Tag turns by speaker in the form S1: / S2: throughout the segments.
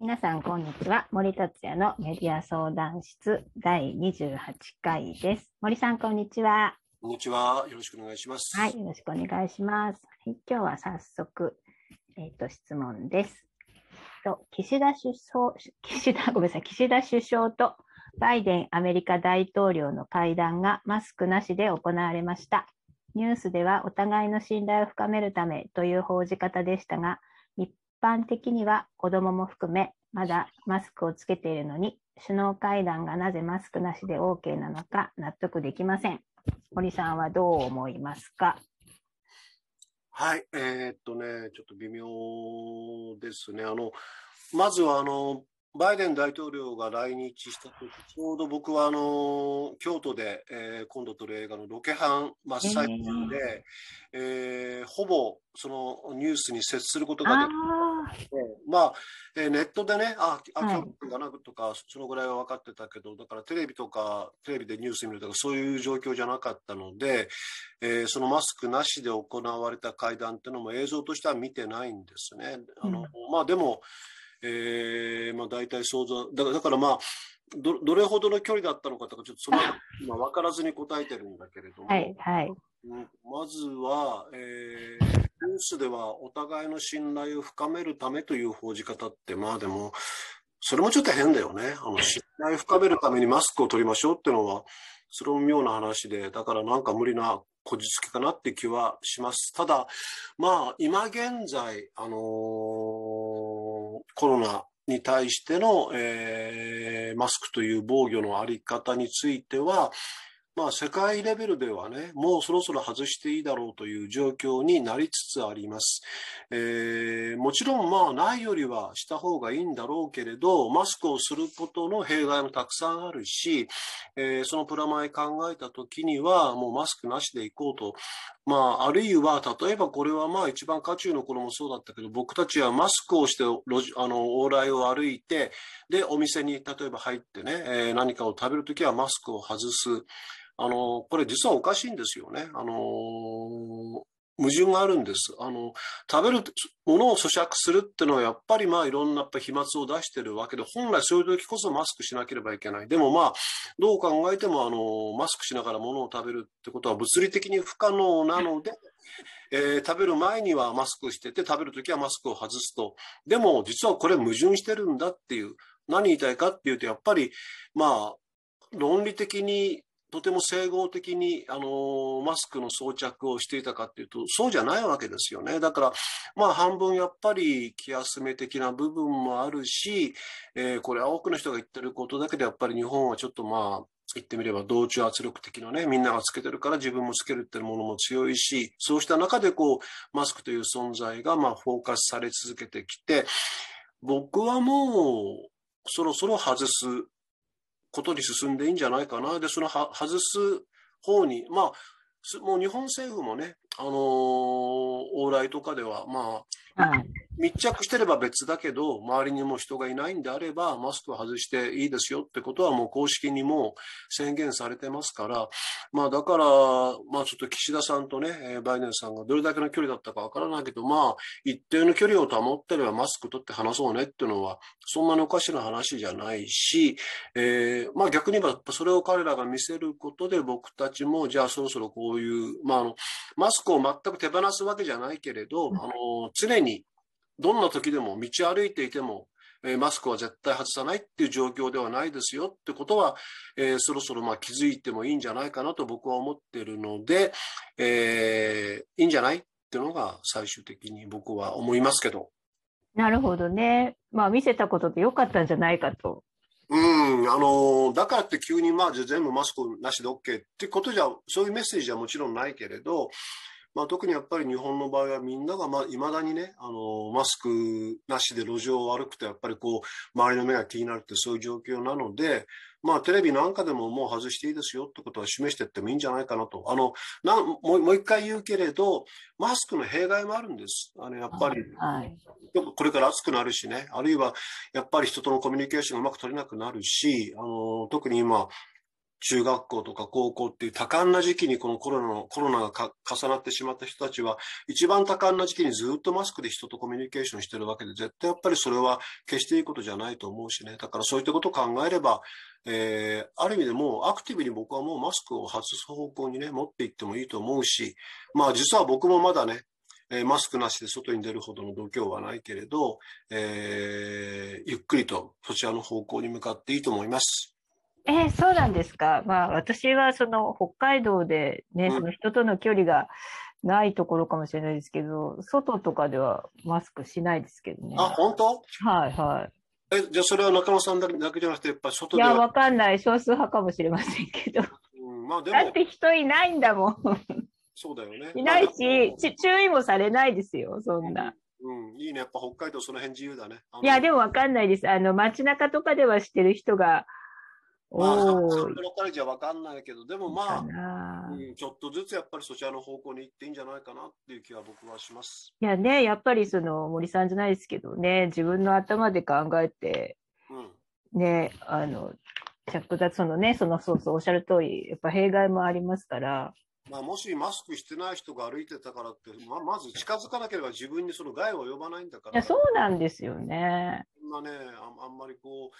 S1: 皆さん、こんにちは。森達也のメディア相談室第28回です。森さん、こんにちは。
S2: こんにちは。よろしくお願いします。
S1: はい、よろしくお願いします。はい今日は早速、えっ、と、質問です。と岸田首相、岸田、ごめんなさい、岸田首相とバイデンアメリカ大統領の会談がマスクなしで行われました。ニュースではお互いの信頼を深めるためという報じ方でしたが、一般的には子どもも含め、まだマスクをつけているのに、首脳会談がなぜマスクなしで OK なのか納得できません。堀さんはどう思いますか？
S2: はい。えーっとね、ちょっと微妙ですね。あの、まずは、あの、バイデン大統領が来日した時、ちょうど僕は、あの、京都で、えー今度撮る映画のロケハン真っ最中で、えーほぼ、そのニュースに接することができ
S1: あ
S2: て、まあ、えーネットでね、あ、あ
S1: はい。
S2: 今日かなとか、そのぐらいは分かってたけど、だからテレビとか、テレビでニュース見るとか、そういう状況じゃなかったので、えーそのマスクなしで行われた会談っていうのも映像としては見てないんですね。あの、まあでも、えーまあ大体想像、だからだからまあ、どどれほどの距離だったのかとか、ちょっとその、まあ、分からずに答えてるんだけれども、
S1: あ、はい、はい。
S2: うんまずは、えーニュースではお互いの信頼を深めるためという報じ方って、まあでも、それもちょっと変だよね。あの、信頼を深めるためにマスクを取りましょうっていうのは、それも妙な話で、だからなんか無理なこじつけかなって気はします。ただ、まあ、今現在、あのーコロナに対しての、えーマスクという防御のあり方については、まあ、世界レベルではね、もうそろそろ外していいだろうという状況になりつつあります。えーもちろん、まあ、ないよりはした方がいいんだろうけれど、マスクをすることの弊害もたくさんあるし、えーそのプラマイ考えたときには、もうマスクなしでいこうと。まあ、あるいは、例えばこれはまあ一番渦中の頃もそうだったけど、僕たちはマスクをして路地、あの、往来を歩いて、で、お店に例えば入ってね、えー何かを食べるときはマスクを外す。あの、これ実はおかしいんですよね。あの、矛盾があるんです。あの、食べるものを咀嚼するっていうのはやっぱりまあいろんなやっぱ飛沫を出してるわけで、本来そういう時こそマスクしなければいけない。でもまあ、どう考えてもあの、マスクしながら物を食べるってことは物理的に不可能なので、えー食べる前にはマスクしてて、食べるときはマスクを外すと。でも実はこれ矛盾してるんだっていう。何言いたいかっていうと、やっぱりまあ、論理的にとても整合的に、あのマスクの装着をしていたかっていうと、そうじゃないわけですよね。だから、まあ、半分やっぱり気休め的な部分もあるし、えーこれは多くの人が言ってることだけで、やっぱり日本はちょっとまあ、言ってみれば同調圧力的なね、みんながつけてるから自分もつけるっていうものも強いし、そうした中でこう、マスクという存在がまあ、フォーカスされ続けてきて、僕はもう、そろそろ外すことに進んでいいんじゃないかな。で、そのは外す方に、まあ、もう日本政府もね、あのー往来とかでは、まあ、
S1: はい。
S2: 密着してれば別だけど、周りにも人がいないんであれば、マスクを外していいですよってことはもう公式にもう宣言されてますから、まあだから、まあちょっと岸田さんとね、えーバイデンさんがどれだけの距離だったかわからないけど、まあ一定の距離を保ってればマスク取って話そうねっていうのは、そんなにおかしな話じゃないし、えーまあ逆に言えばそれを彼らが見せることで僕たちも、じゃあそろそろこういう、まああの、マスクを全く手放すわけじゃないけれど、あの、常にどんな時でも道を歩いていても、えーマスクは絶対外さないっていう状況ではないですよってことは、えーそろそろまあ気づいてもいいんじゃないかなと僕は思ってるので、えーいいんじゃないっていうのが最終的に僕は思いますけど。
S1: なるほどね。まあ、見せたことでよかったんじゃないかと。
S2: うん、あの、だからって急にまあ全部マスクなしで OK ってことじゃ、そういうメッセージはもちろんないけれど、まあ、特にやっぱり日本の場合はみんながまあ未だにね、あの、マスクなしで路上を歩くとやっぱりこう、周りの目が気になるってそういう状況なので、まあテレビなんかでももう外していいですよってことは示していってもいいんじゃないかなと。あの、なんもうもう一回言うけれど、マスクの弊害もあるんです。あの、やっぱり、
S1: はい。
S2: これから暑くなるしね、あるいはやっぱり人とのコミュニケーションがうまく取れなくなるし、あの特に今、中学校とか高校っていう多感な時期にこのコロナの、コロナが重なってしまった人たちは、一番多感な時期にずっとマスクで人とコミュニケーションしてるわけで、絶対やっぱりそれは決していいことじゃないと思うしね。だからそういったことを考えれば、えー、ある意味でもうアクティブに僕はもうマスクを外す方向にね、持っていってもいいと思うし、まあ実は僕もまだね、マスクなしで外に出るほどの度胸はないけれど、えー、ゆっくりとそちらの方向に向かっていいと思います。
S1: えー、そうなんですか。まあ、私はその北海道でね、その人との距離がないところかもしれないですけど、外とかではマスクしないですけどね。
S2: あ、本当？
S1: はいはい。
S2: え、じゃあそれは中野さんだけじゃなくて、やっぱ外
S1: でいや、わかんない。少数派かもしれませんけど。うん、まあでも。だって人いないんだもん。
S2: そうだよね。
S1: いないし、ち注意もされないですよ、そんな。
S2: うん、いいね。やっぱ北海道その辺自由だね。
S1: いや、でもわかんないです。あの、街中とかではしてる人が
S2: まあ、ロカルじゃ分かんないけど、でもまあ、うん、ちょっとずつやっぱりそちらの方向に行っていいんじゃないかなっていう気は僕はします。
S1: いやね、やっぱりその森さんじゃないですけどね、自分の頭で考えて、うん、ね、あの、着脱、そのね、そのそうそうおっしゃる通り、やっぱ弊害もありますから、
S2: まあ、もしマスクしてない人が歩いてたからって、ままず近づかなければ自分にその害を及ばないんだから。
S1: いや、そうなんですよね。
S2: そんなねあ、あんまりこ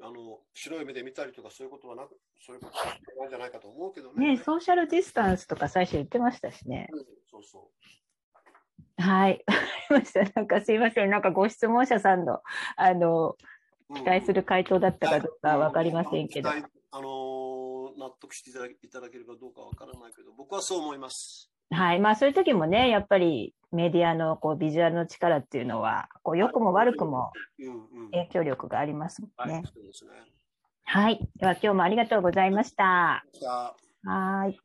S2: う、あの、白い目で見たりとかそういうことはなく、そういうことはないんじゃないかと思うけどね。
S1: ねソーシャルディスタンスとか最初言ってましたしね。
S2: うん、そうそ
S1: う。はい。わかりました。なんかすいません。なんかご質問者さんの、あの、期待する回答だったかどうかわかりませんけど。うん、
S2: あの納得していただけるかどうかわからないけど、僕はそう思います。
S1: はい。まあそういう時もね、やっぱりメディアのこうビジュアルの力っていうのは、こう良くも悪くも影響力がありますもんね。はい、はい。では今日もありがとうございました。はい。